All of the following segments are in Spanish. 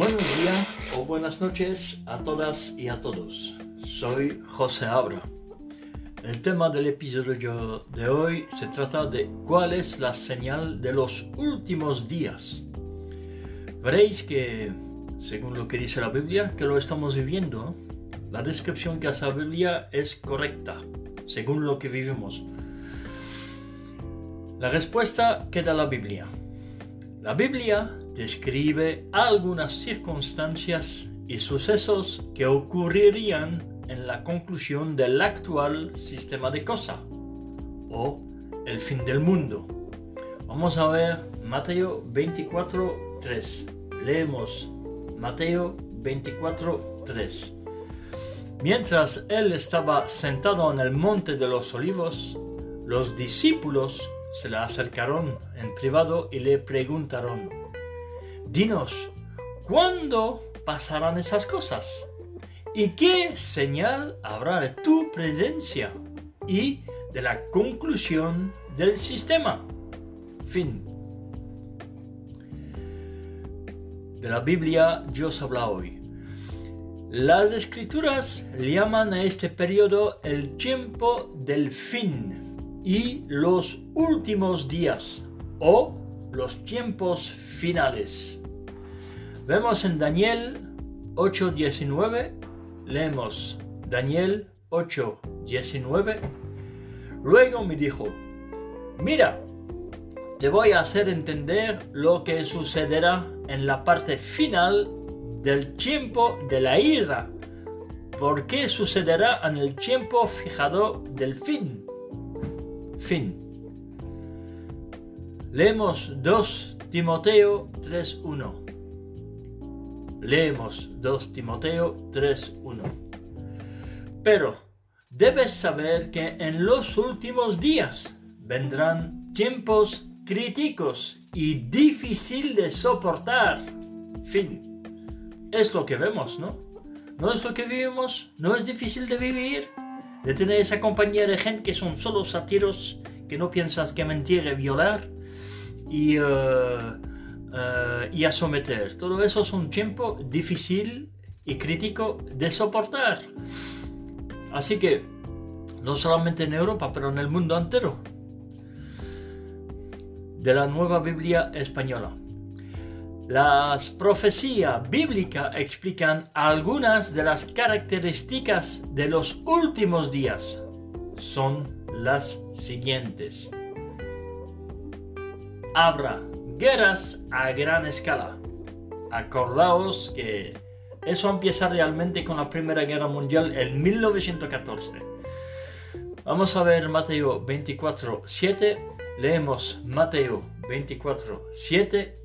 Buenos días o buenas noches a todas y a todos. Soy José Abra. El tema del episodio de hoy se trata de cuál es la señal de los últimos días. Veréis que, según lo que dice la Biblia, que lo estamos viviendo, la descripción que hace la Biblia es correcta, según lo que vivimos. La respuesta que da la Biblia. La Biblia describe algunas circunstancias y sucesos que ocurrirían en la conclusión del actual sistema de cosas o el fin del mundo. Vamos a ver Mateo 24, 3. Leemos Mateo 24, 3. Mientras él estaba sentado en el monte de los olivos, los discípulos se le acercaron en privado y le preguntaron, Dinos, ¿cuándo pasarán esas cosas? ¿Y qué señal habrá de tu presencia y de la conclusión del sistema? Fin. De la Biblia Dios habla hoy. Las escrituras llaman a este periodo el tiempo del fin y los últimos días o los tiempos finales. Vemos en Daniel 8:19, leemos Daniel 8:19. Luego me dijo, mira, te voy a hacer entender lo que sucederá en la parte final del tiempo de la ira, porque sucederá en el tiempo fijado del fin. Fin. Leemos 2 Timoteo 3.1. Leemos 2 Timoteo 3.1. Pero debes saber que en los últimos días vendrán tiempos críticos y difícil de soportar. Fin. Es lo que vemos, ¿no? ¿No es lo que vivimos? ¿No es difícil de vivir? De tener esa compañía de gente que son solo satiros, que no piensas que mentir y violar. Y... Uh, eh, y a someter. Todo eso es un tiempo difícil y crítico de soportar. Así que, no solamente en Europa, pero en el mundo entero. De la nueva Biblia española. Las profecías bíblicas explican algunas de las características de los últimos días. Son las siguientes. Habrá guerras a gran escala. Acordaos que eso empieza realmente con la Primera Guerra Mundial en 1914. Vamos a ver Mateo 24, 7. Leemos Mateo 24, 7.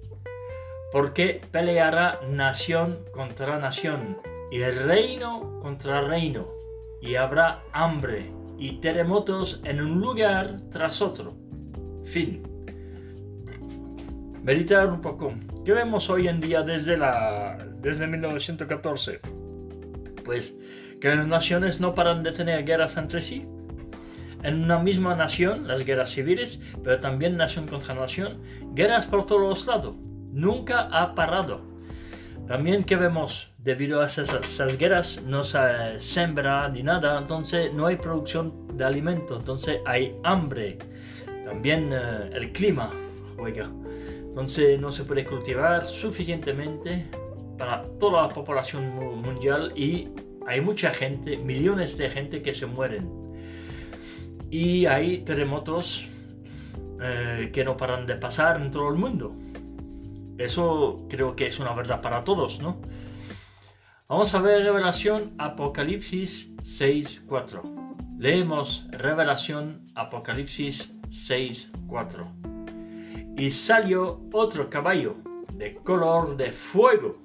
Porque peleará nación contra nación y reino contra reino, y habrá hambre y terremotos en un lugar tras otro. Fin meditar un poco. ¿Qué vemos hoy en día desde, la, desde 1914? Pues que las naciones no paran de tener guerras entre sí. En una misma nación, las guerras civiles, pero también nación contra nación, guerras por todos lados. Nunca ha parado. También que vemos, debido a esas, guerras, no se sembra ni nada, entonces no hay producción de alimento, entonces hay hambre. También eh, el clima juega. Entonces no se puede cultivar suficientemente para toda la población mundial y hay mucha gente, millones de gente que se mueren. Y hay terremotos eh, que no paran de pasar en todo el mundo. Eso creo que es una verdad para todos, ¿no? Vamos a ver Revelación Apocalipsis 6.4. Leemos Revelación Apocalipsis 6.4 y salió otro caballo de color de fuego.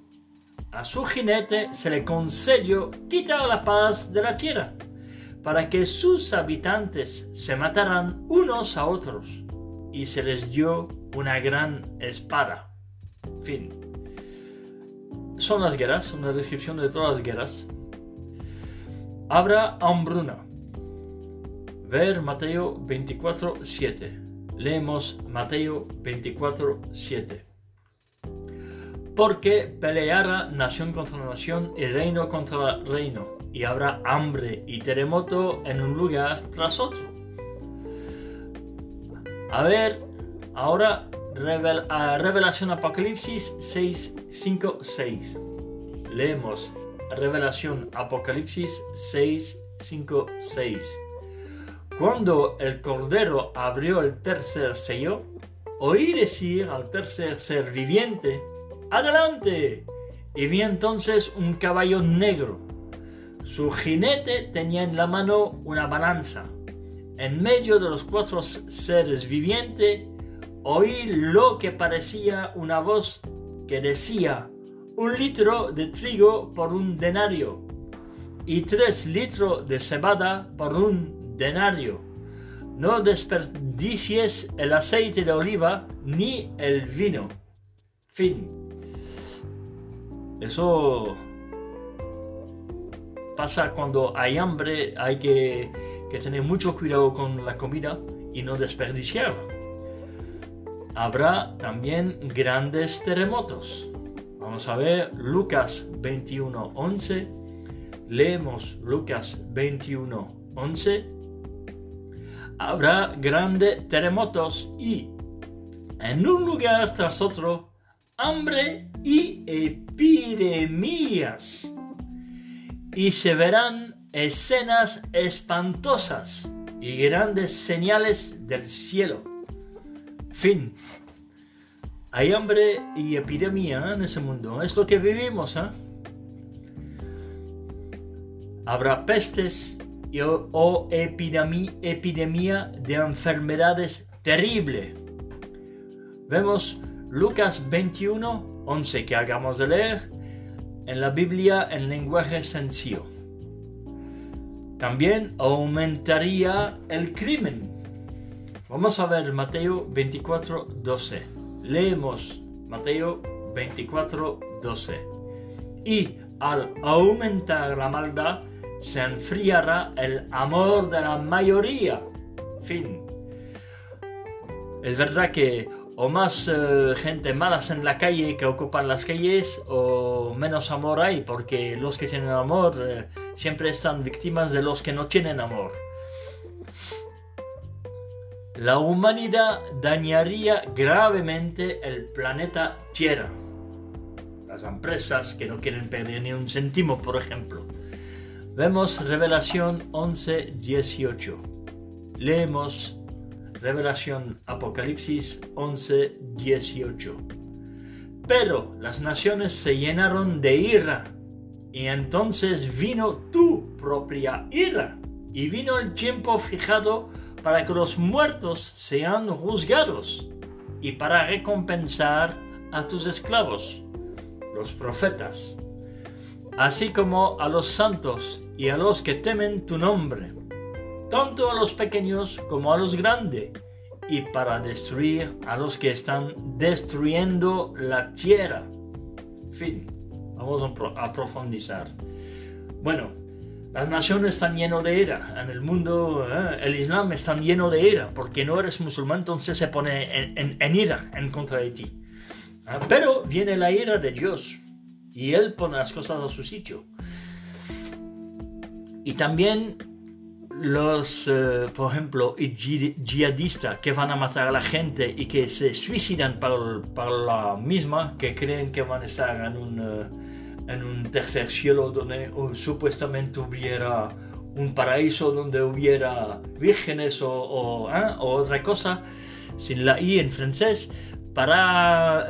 A su jinete se le concedió quitar la paz de la tierra, para que sus habitantes se mataran unos a otros, y se les dio una gran espada. Fin. Son las guerras, una descripción de todas las guerras. Habrá hambruna. Ver Mateo 24, 7. Leemos Mateo 24, 7. porque peleará nación contra nación y reino contra reino, y habrá hambre y terremoto en un lugar tras otro. A ver, ahora Revelación Apocalipsis 6, 5, 6. Leemos Revelación Apocalipsis 6, 5, 6. Cuando el Cordero abrió el tercer sello, oí decir al tercer ser viviente, ¡Adelante! Y vi entonces un caballo negro. Su jinete tenía en la mano una balanza. En medio de los cuatro seres vivientes oí lo que parecía una voz que decía, un litro de trigo por un denario y tres litros de cebada por un denario. No desperdicies el aceite de oliva ni el vino. Fin. Eso pasa cuando hay hambre, hay que, tener mucho cuidado con la comida y no desperdiciar. Habrá también grandes terremotos. Vamos a ver Lucas 21:11. Leemos Lucas 21:11. Habrá grandes terremotos y en un lugar tras otro hambre y epidemias. Y se verán escenas espantosas y grandes señales del cielo. Fin. Hay hambre y epidemia en ese mundo. Es lo que vivimos. ¿eh? Habrá pestes o, epidemia, epidemia de enfermedades terribles. Vemos Lucas 21, 11 que hagamos de leer en la Biblia en lenguaje sencillo. También aumentaría el crimen. Vamos a ver Mateo 24, 12. Leemos Mateo 24, 12. Y al aumentar la maldad, se enfriará el amor de la mayoría. Fin. Es verdad que o más eh, gente malas en la calle que ocupan las calles o menos amor hay porque los que tienen amor eh, siempre están víctimas de los que no tienen amor. La humanidad dañaría gravemente el planeta Tierra. Las empresas que no quieren perder ni un céntimo, por ejemplo. Vemos Revelación 11:18. Leemos Revelación Apocalipsis 11, 18. Pero las naciones se llenaron de ira, y entonces vino tu propia ira, y vino el tiempo fijado para que los muertos sean juzgados, y para recompensar a tus esclavos, los profetas, así como a los santos y a los que temen tu nombre tanto a los pequeños como a los grandes, y para destruir a los que están destruyendo la tierra. Fin, vamos a profundizar. Bueno, las naciones están llenas de ira. En el mundo, eh, el Islam está lleno de ira. Porque no eres musulmán, entonces se pone en, ira en contra de ti. Ah, pero viene la ira de Dios. Y Él pone las cosas a su sitio. Y también los, eh, por ejemplo, yihadistas que van a matar a la gente y que se suicidan para, la misma, que creen que van a estar en un, eh, en un tercer cielo donde supuestamente hubiera un paraíso donde hubiera vírgenes o, ¿eh? o, otra cosa, sin la I en francés, para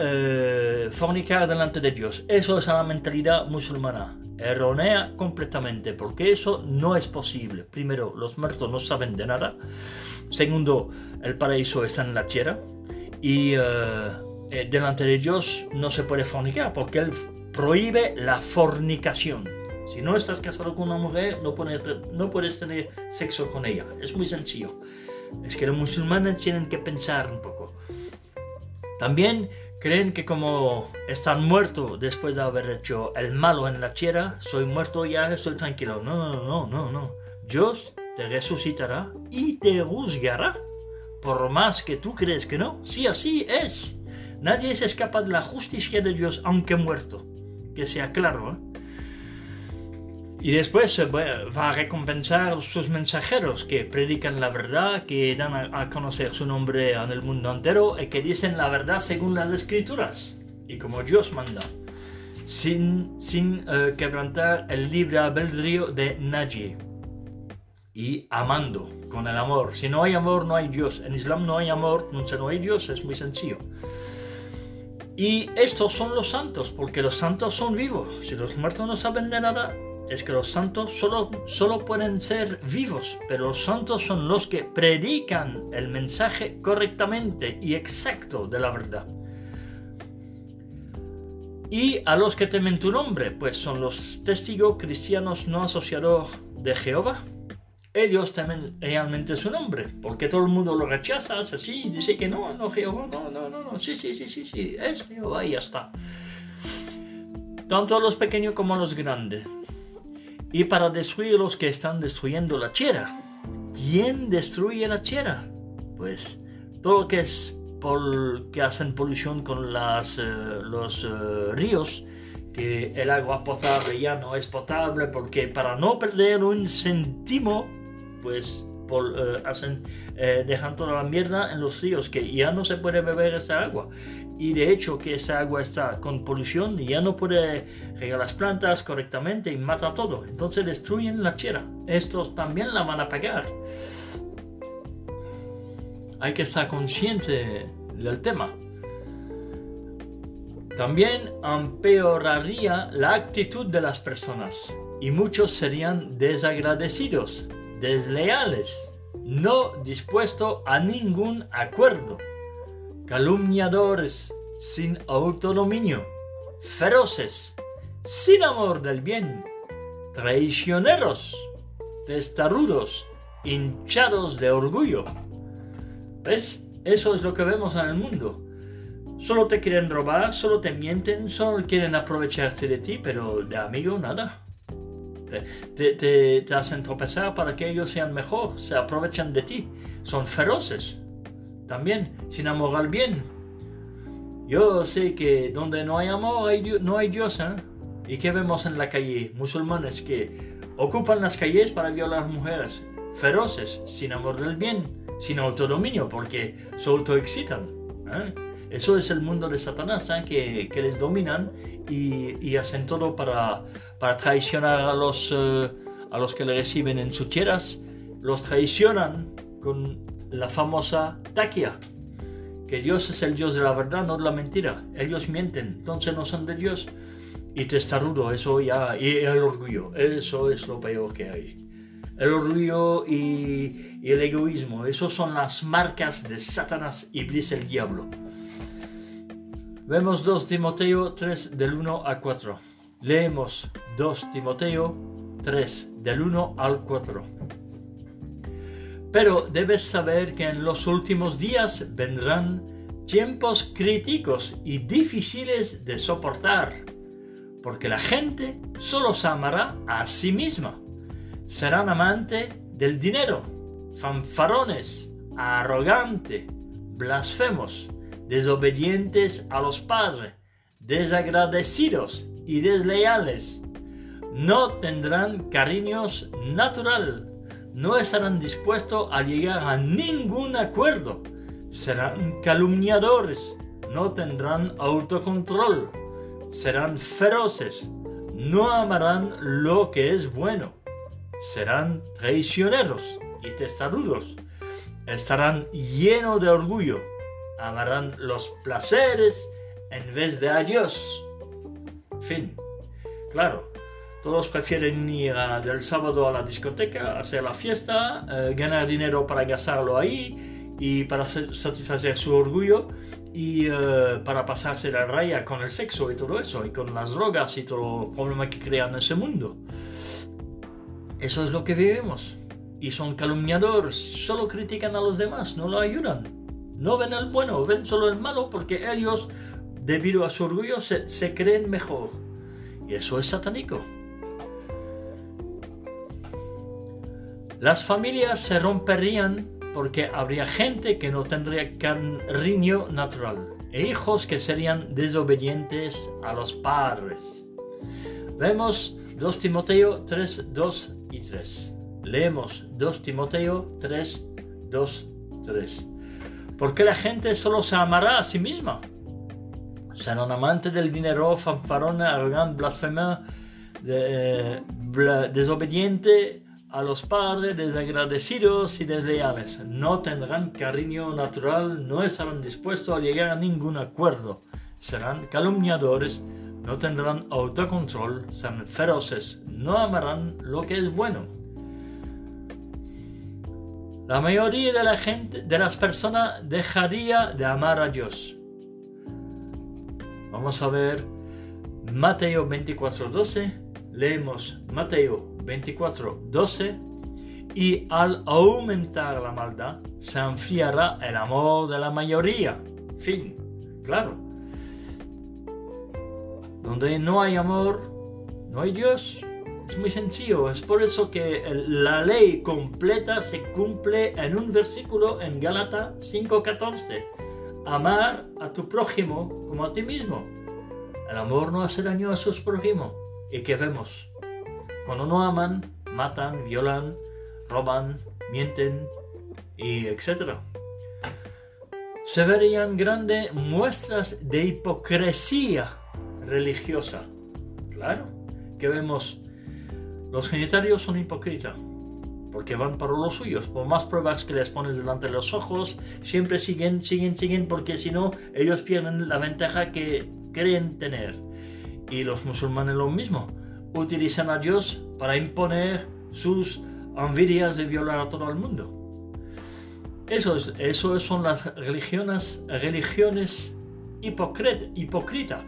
fornicar delante de Dios. Eso es la mentalidad musulmana errónea completamente, porque eso no es posible. Primero, los muertos no saben de nada. Segundo, el paraíso está en la tierra. Y eh, eh, delante de Dios no se puede fornicar, porque Él prohíbe la fornicación. Si no estás casado con una mujer, no puedes, tener sexo con ella. Es muy sencillo. Es que los musulmanes tienen que pensar. También creen que como están muertos después de haber hecho el malo en la tierra, soy muerto ya, estoy tranquilo. No, no, no, no, no. Dios te resucitará y te juzgará. Por más que tú crees que no, sí, así es. Nadie se escapa de la justicia de Dios aunque muerto. Que sea claro. ¿eh? Y después eh, va a recompensar sus mensajeros que predican la verdad, que dan a conocer su nombre en el mundo entero y que dicen la verdad según las escrituras y como Dios manda, sin, sin eh, quebrantar el libre albedrío de nadie y amando con el amor. Si no hay amor, no hay Dios. En Islam no hay amor, no hay Dios, es muy sencillo. Y estos son los santos, porque los santos son vivos. Si los muertos no saben de nada, es que los santos solo, solo pueden ser vivos, pero los santos son los que predican el mensaje correctamente y exacto de la verdad. Y a los que temen tu nombre, pues son los testigos cristianos no asociados de Jehová. Ellos temen realmente su nombre, porque todo el mundo lo rechaza, es así, dice que no, no, Jehová, no, no, no, no, sí, sí, sí, sí, sí, es Jehová y ya está. Tanto los pequeños como los grandes y para destruir los que están destruyendo la tierra. ¿Quién destruye la tierra? Pues todo lo que es por, que hacen polución con las, eh, los eh, ríos, que el agua potable ya no es potable porque para no perder un céntimo, pues eh, hacen, dejan toda la mierda en los ríos, que ya no se puede beber esa agua y de hecho que esa agua está con polución y ya no puede regar las plantas correctamente y mata todo. Entonces destruyen la tierra. Estos también la van a pagar. Hay que estar consciente del tema. También empeoraría la actitud de las personas y muchos serían desagradecidos, desleales, no dispuestos a ningún acuerdo calumniadores, sin autodominio, feroces, sin amor del bien, traicioneros, testarudos, hinchados de orgullo. ¿Ves? Eso es lo que vemos en el mundo. Solo te quieren robar, solo te mienten, solo quieren aprovecharse de ti, pero de amigo nada. Te, te, hacen tropezar para que ellos sean mejor, se aprovechan de ti, son feroces también, sin amor al bien. Yo sé que donde no hay amor no hay Dios. ¿eh? ¿Y qué vemos en la calle? Musulmanes que ocupan las calles para violar mujeres, feroces, sin amor del bien, sin autodominio, porque se autoexcitan. ¿eh? Eso es el mundo de Satanás, ¿eh? que, les dominan y, y, hacen todo para, para traicionar a los, eh, a los que le reciben en sus tierras. Los traicionan con la famosa taquia, que Dios es el Dios de la verdad, no de la mentira. Ellos mienten, entonces no son de Dios. Y testarudo, eso ya, y el orgullo, eso es lo peor que hay. El orgullo y, el egoísmo, eso son las marcas de Satanás, y Iblis, el diablo. Vemos 2 Timoteo 3 del 1 al 4. Leemos 2 Timoteo 3 del 1 al 4. Pero debes saber que en los últimos días vendrán tiempos críticos y difíciles de soportar, porque la gente solo se amará a sí misma. Serán amantes del dinero, fanfarones, arrogantes, blasfemos, desobedientes a los padres, desagradecidos y desleales. No tendrán cariños natural no estarán dispuestos a llegar a ningún acuerdo. Serán calumniadores, no tendrán autocontrol, serán feroces, no amarán lo que es bueno, serán traicioneros y testarudos, estarán llenos de orgullo, amarán los placeres en vez de a Dios. Fin. Claro, todos prefieren ir del sábado a la discoteca, hacer la fiesta, eh, ganar dinero para gastarlo ahí y para satisfacer su orgullo y eh, para pasarse la raya con el sexo y todo eso, y con las drogas y todo el problema que crean en ese mundo. Eso es lo que vivimos. Y son calumniadores, solo critican a los demás, no lo ayudan. No ven el bueno, ven solo el malo porque ellos, debido a su orgullo, se, se creen mejor. Y eso es satánico. Las familias se romperían porque habría gente que no tendría cariño natural. e hijos que serían desobedientes a los padres. Vemos 2 Timoteo 3, 2 y 3. Leemos 2 Timoteo 3, 2, 3. Porque la gente solo se amará a sí misma. Serán amantes del dinero, fanfarón, arrogante, blasfema, de, desobediente a los padres, desagradecidos y desleales. No tendrán cariño natural, no estarán dispuestos a llegar a ningún acuerdo. Serán calumniadores, no tendrán autocontrol, serán feroces, no amarán lo que es bueno. La mayoría de la gente, de las personas, dejaría de amar a Dios. Vamos a ver Mateo 24:12. Leemos Mateo 24:12. Y al aumentar la maldad, se enfriará el amor de la mayoría. Fin. Claro. Donde no hay amor, no hay Dios. Es muy sencillo. Es por eso que la ley completa se cumple en un versículo en Gálatas 5:14. Amar a tu prójimo como a ti mismo. El amor no hace daño a sus prójimos. ¿Y qué vemos? Cuando no aman, matan, violan, roban, mienten y etc. Se verían grandes muestras de hipocresía religiosa. Claro, que vemos, los genitarios son hipócritas, porque van para los suyos. Por más pruebas que les pones delante de los ojos, siempre siguen, siguen, siguen, porque si no, ellos pierden la ventaja que creen tener. Y los musulmanes lo mismo, utilizan a Dios para imponer sus envidias de violar a todo el mundo. Eso, es, eso son las religiones, religiones hipócritas.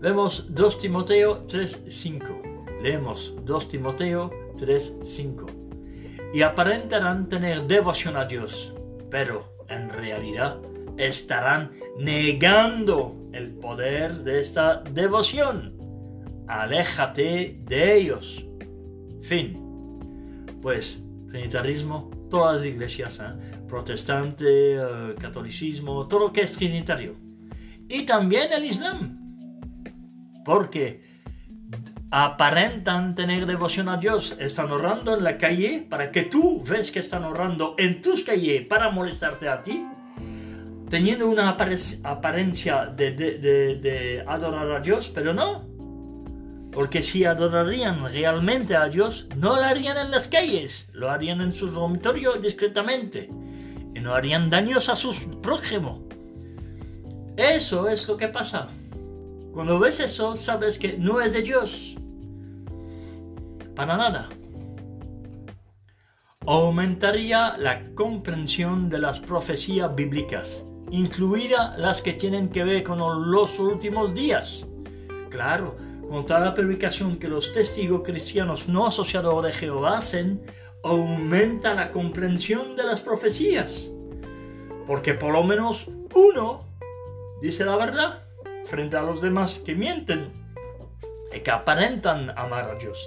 Vemos 2 Timoteo 3:5. Leemos 2 Timoteo 3:5. Y aparentarán tener devoción a Dios, pero en realidad estarán negando el poder de esta devoción. Aléjate de ellos. Fin. Pues, trinitarismo, todas las iglesias, ¿eh? protestante, eh, catolicismo, todo lo que es trinitario. Y también el Islam porque aparentan tener devoción a Dios, están orando en la calle para que tú ves que están orando en tus calles para molestarte a ti, teniendo una apariencia de, de adorar a Dios, pero no, porque si adorarían realmente a Dios, no lo harían en las calles, lo harían en sus dormitorios discretamente y no harían daños a sus prójimos. Eso es lo que pasa. Cuando ves eso, sabes que no es de Dios. Para nada. Aumentaría la comprensión de las profecías bíblicas, incluida las que tienen que ver con los últimos días. Claro, con toda la predicación que los testigos cristianos no asociados de Jehová hacen, aumenta la comprensión de las profecías. Porque por lo menos uno dice la verdad frente a los demás que mienten y que aparentan amar a Dios.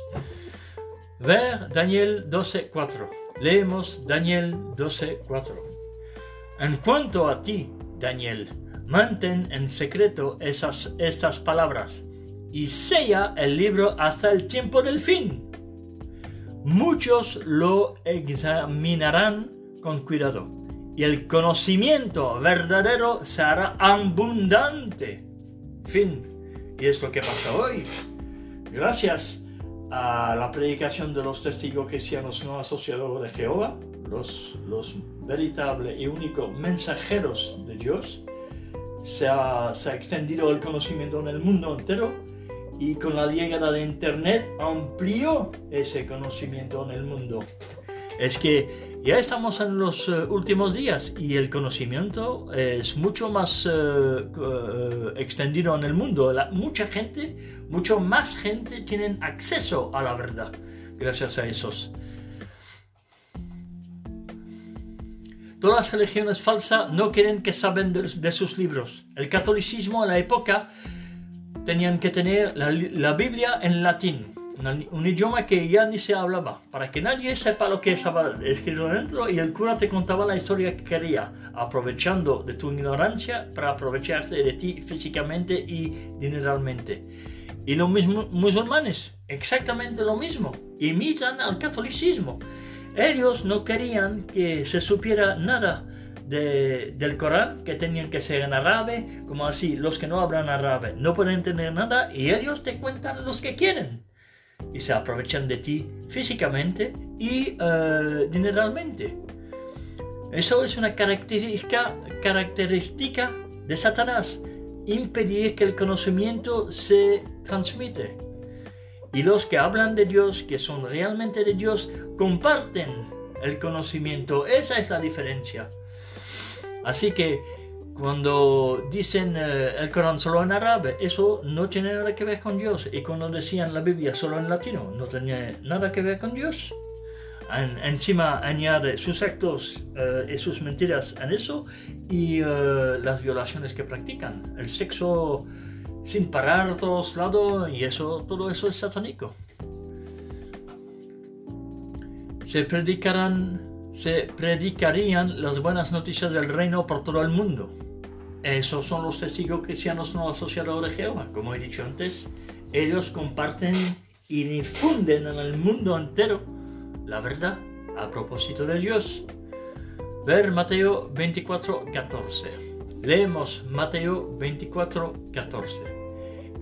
Ver Daniel 12.4. Leemos Daniel 12.4. En cuanto a ti, Daniel, mantén en secreto esas, estas palabras y sella el libro hasta el tiempo del fin. Muchos lo examinarán con cuidado y el conocimiento verdadero se hará abundante Fin. Y es lo que pasa hoy. Gracias a la predicación de los testigos cristianos no asociados de Jehová, los, los veritables y únicos mensajeros de Dios, se ha, se ha extendido el conocimiento en el mundo entero y con la llegada de Internet amplió ese conocimiento en el mundo es que ya estamos en los eh, últimos días y el conocimiento es mucho más eh, extendido en el mundo. mucha gente, mucho más gente tienen acceso a la verdad gracias a esos. Todas las religiones falsas no quieren que saben de, sus libros. El catolicismo en la época tenían que tener la Biblia en latín un idioma que ya ni se hablaba, para que nadie sepa lo que estaba escrito dentro y el cura te contaba la historia que quería, aprovechando de tu ignorancia para aprovecharse de ti físicamente y dineralmente. Y los mismos musulmanes, exactamente lo mismo, imitan al catolicismo. Ellos no querían que se supiera nada del Corán, que tenían que ser en árabe, como así, los que no hablan árabe no pueden entender nada y ellos te cuentan los que quieren. Y se aprovechan de ti físicamente y uh, dineralmente. Eso es una característica, característica de Satanás, impedir que el conocimiento se transmite. Y los que hablan de Dios, que son realmente de Dios, comparten el conocimiento. Esa es la diferencia. Así que cuando dicen eh, el Corán solo en árabe, eso no tiene nada que ver con Dios. Y cuando decían la Biblia solo en latino, no tenía nada que ver con Dios. encima añade sus actos eh, y sus mentiras en eso y eh, las violaciones que practican. El sexo sin parar a todos lados y eso, todo eso es satánico. Se predicarán se predicarían las buenas noticias del reino por todo el mundo. Esos son los testigos cristianos no asociados de Jehová. Como he dicho antes, ellos comparten y difunden en el mundo entero la verdad a propósito de Dios. Ver Mateo 24, 14. Leemos Mateo 24, 14.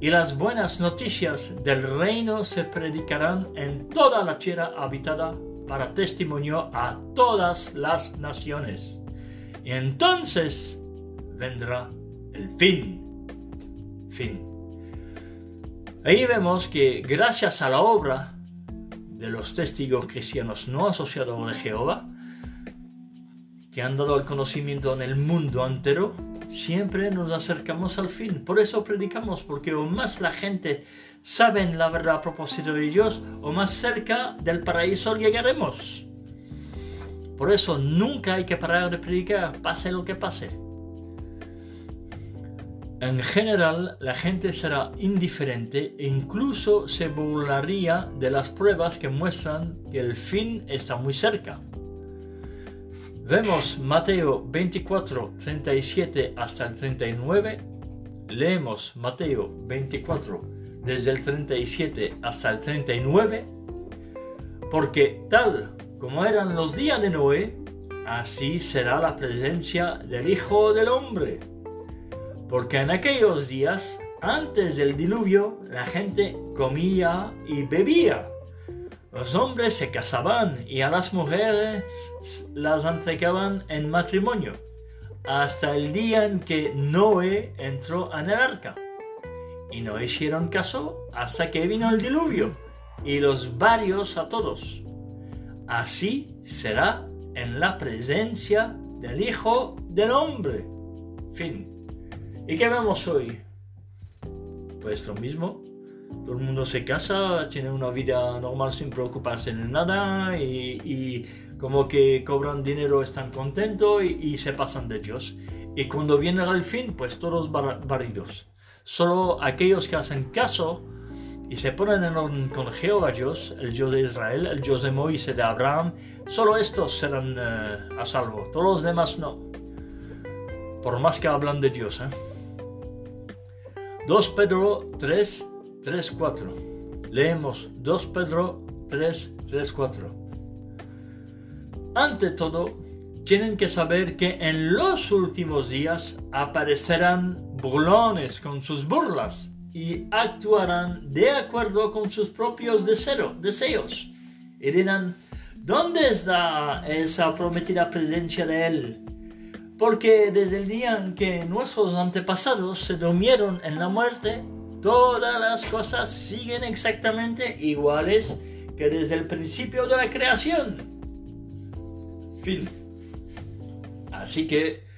Y las buenas noticias del reino se predicarán en toda la tierra habitada para testimonio a todas las naciones. Y entonces vendrá el fin. Fin. Ahí vemos que gracias a la obra de los testigos cristianos no asociados de Jehová, que han dado el conocimiento en el mundo entero, siempre nos acercamos al fin. Por eso predicamos, porque o más la gente saben la verdad a propósito de Dios, o más cerca del paraíso llegaremos. Por eso nunca hay que parar de predicar, pase lo que pase. En general, la gente será indiferente e incluso se burlaría de las pruebas que muestran que el fin está muy cerca. Vemos Mateo 24, 37 hasta el 39. Leemos Mateo 24, desde el 37 hasta el 39. Porque tal como eran los días de Noé, así será la presencia del Hijo del Hombre. Porque en aquellos días, antes del diluvio, la gente comía y bebía los hombres se casaban y a las mujeres las entregaban en matrimonio, hasta el día en que Noé entró en el arca. Y no hicieron caso hasta que vino el diluvio y los varios a todos. Así será en la presencia del Hijo del Hombre. Fin. ¿Y qué vemos hoy? Pues lo mismo, todo el mundo se casa, tiene una vida normal sin preocuparse de nada y, como que cobran dinero, están contentos y, se pasan de Dios. Y cuando viene el fin, pues todos barridos. Solo aquellos que hacen caso y se ponen en orden con Jehová Dios, el Dios de Israel, el Dios de Moisés, de Abraham, solo estos serán eh, a salvo, todos los demás no. Por más que hablan de Dios. ¿eh? 2 Pedro 3, 3.4. Leemos 2 Pedro 3, 3, 4. Ante todo, tienen que saber que en los últimos días aparecerán burlones con sus burlas y actuarán de acuerdo con sus propios deseos. Y dirán, ¿dónde está esa prometida presencia de Él? Porque desde el día en que nuestros antepasados se durmieron en la muerte, todas las cosas siguen exactamente iguales que desde el principio de la creación. Fin. Así que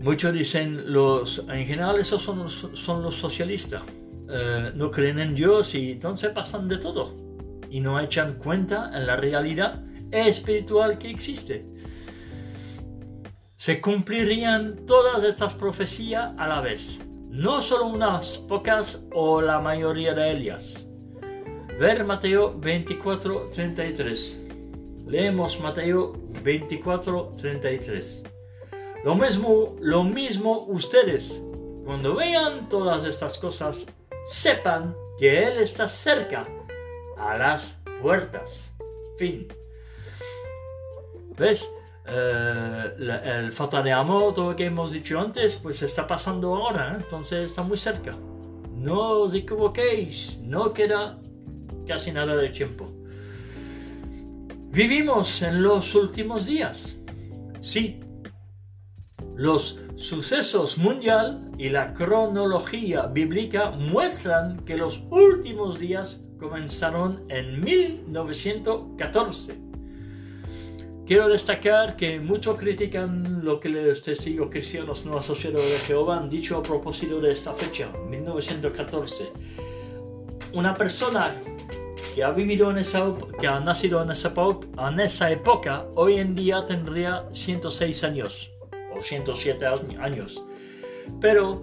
muchos dicen, los, en general esos son los, socialistas. Eh, no creen en Dios y entonces pasan de todo. Y no echan cuenta en la realidad espiritual que existe. Se cumplirían todas estas profecías a la vez no solo unas pocas o la mayoría de ellas. ver Mateo 24, 33. Leemos Mateo 24, 33. Lo mismo, lo mismo ustedes, cuando vean todas estas cosas, sepan que Él está cerca, a las puertas. Fin. ¿Ves? Eh, el falta de amor, todo lo que hemos dicho antes, pues está pasando ahora, ¿eh? entonces está muy cerca. No os equivoquéis, no queda casi nada de tiempo. Vivimos en los últimos días. Sí, los sucesos mundial y la cronología bíblica muestran que los últimos días comenzaron en 1914 Quiero destacar que muchos critican lo que los testigos cristianos no asociados de Jehová han dicho a propósito de esta fecha, 1914. Una persona que ha vivido en esa que ha nacido en esa, en esa época, hoy en día tendría 106 años o 107 años. Pero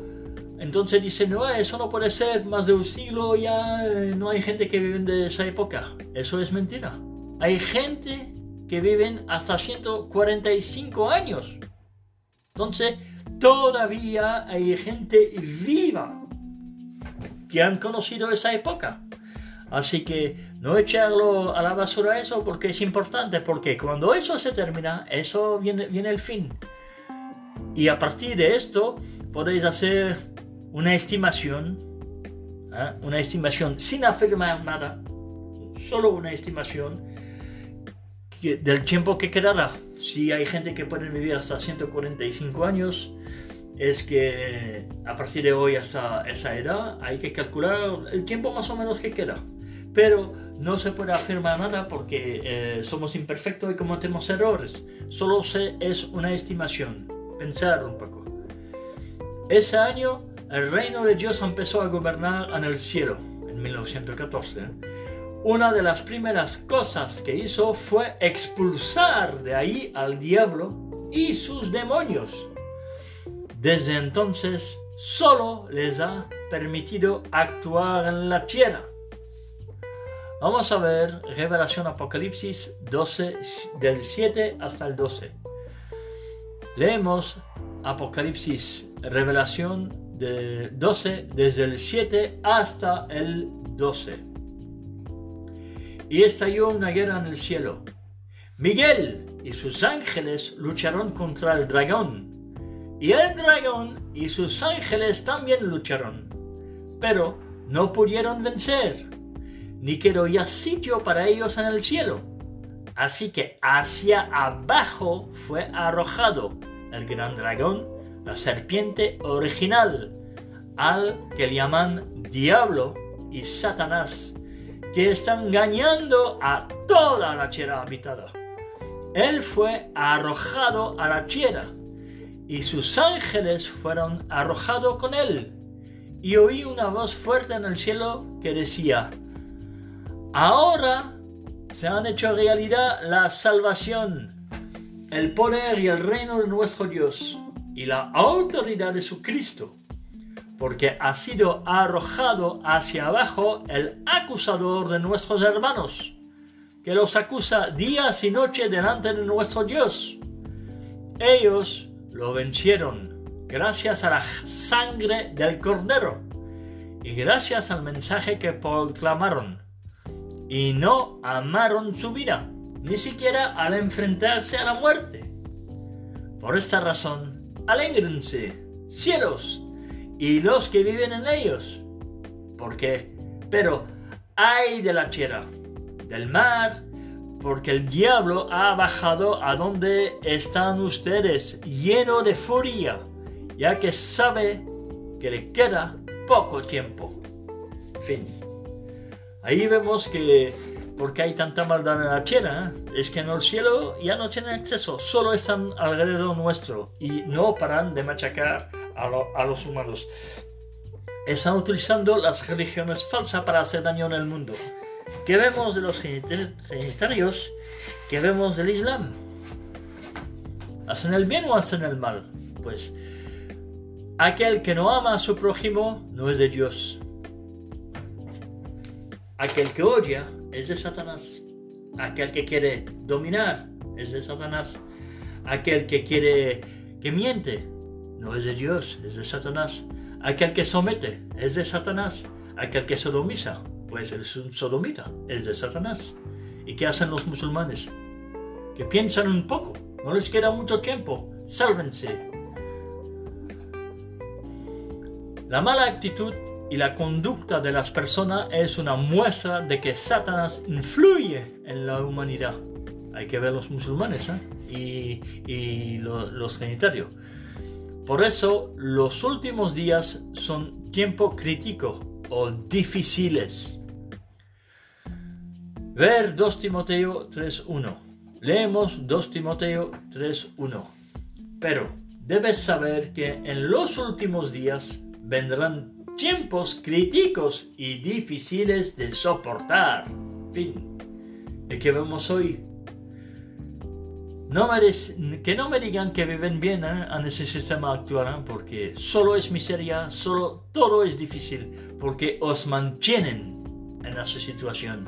entonces dice, no, eso no puede ser, más de un siglo ya eh, no hay gente que vive de esa época. Eso es mentira. Hay gente que viven hasta 145 años. Entonces, todavía hay gente viva que han conocido esa época. Así que no echarlo a la basura eso porque es importante, porque cuando eso se termina, eso viene, viene el fin. Y a partir de esto podéis hacer una estimación, ¿eh? una estimación sin afirmar nada, solo una estimación del tiempo que quedará. Si hay gente que puede vivir hasta 145 años, es que a partir de hoy hasta esa edad hay que calcular el tiempo más o menos que queda. Pero no se puede afirmar nada porque eh, somos imperfectos y cometemos errores. Solo se, es una estimación. Pensar un poco. Ese año el reino de Dios empezó a gobernar en el cielo, en 1914 una de las primeras cosas que hizo fue expulsar de ahí al diablo y sus demonios. Desde entonces solo les ha permitido actuar en la tierra. Vamos a ver Revelación Apocalipsis 12 del 7 hasta el 12. Leemos Apocalipsis Revelación de 12 desde el 7 hasta el 12 y estalló una guerra en el cielo. Miguel y sus ángeles lucharon contra el dragón. Y el dragón y sus ángeles también lucharon. Pero no pudieron vencer, ni quedó ya sitio para ellos en el cielo. Así que hacia abajo fue arrojado el gran dragón, la serpiente original, al que llaman diablo y Satanás que está engañando a toda la tierra habitada. Él fue arrojado a la tierra y sus ángeles fueron arrojados con él. Y oí una voz fuerte en el cielo que decía, ahora se han hecho realidad la salvación, el poder y el reino de nuestro Dios y la autoridad de su Cristo porque ha sido arrojado hacia abajo el acusador de nuestros hermanos, que los acusa días y noche delante de nuestro Dios. Ellos lo vencieron gracias a la sangre del cordero y gracias al mensaje que proclamaron, y no amaron su vida, ni siquiera al enfrentarse a la muerte. Por esta razón, alégrense, cielos, y los que viven en ellos. porque Pero hay de la tierra, del mar, porque el diablo ha bajado a donde están ustedes, lleno de furia, ya que sabe que le queda poco tiempo. Fin. Ahí vemos que porque hay tanta maldad en la tierra, es que en el cielo ya no tienen acceso, solo están alrededor nuestro y no paran de machacar a, los humanos. Están utilizando las religiones falsas para hacer daño en el mundo. ¿Qué vemos de los trinitarios? ¿Qué vemos del Islam? ¿Hacen el bien o hacen el mal? Pues aquel que no ama a su prójimo no es de Dios. Aquel que odia es de Satanás. Aquel que quiere dominar es de Satanás. Aquel que quiere que miente no es de Dios, es de Satanás. Aquel que somete es de Satanás. Aquel que sodomiza, pues es un sodomita, es de Satanás. ¿Y qué hacen los musulmanes? Que piensan un poco, no les queda mucho tiempo, sálvense. La mala actitud y la conducta de las personas es una muestra de que Satanás influye en la humanidad. Hay que ver los musulmanes ¿eh? y, los genitarios. Por eso los últimos días son tiempo crítico o difíciles. Ver 2 Timoteo 3.1. Leemos 2 Timoteo 3.1. Pero debes saber que en los últimos días vendrán tiempos críticos y difíciles de soportar. Fin. ¿Y qué vemos hoy? No que no me digan que viven bien ¿eh? en ese sistema actual, ¿eh? porque solo es miseria, solo todo es difícil, porque os mantienen en esa situación.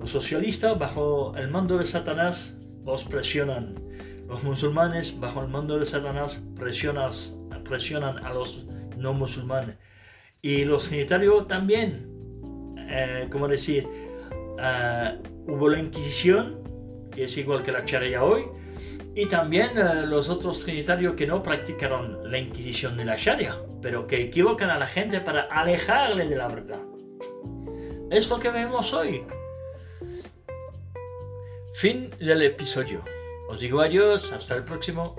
Los socialistas, bajo el mando de Satanás, os presionan. Los musulmanes, bajo el mando de Satanás, presionan a los no musulmanes. Y los sanitarios también, eh, como decir, eh, hubo la Inquisición, que es igual que la Sharia hoy, y también eh, los otros trinitarios que no practicaron la Inquisición ni la Sharia, pero que equivocan a la gente para alejarle de la verdad. Es lo que vemos hoy. Fin del episodio. Os digo adiós, hasta el próximo.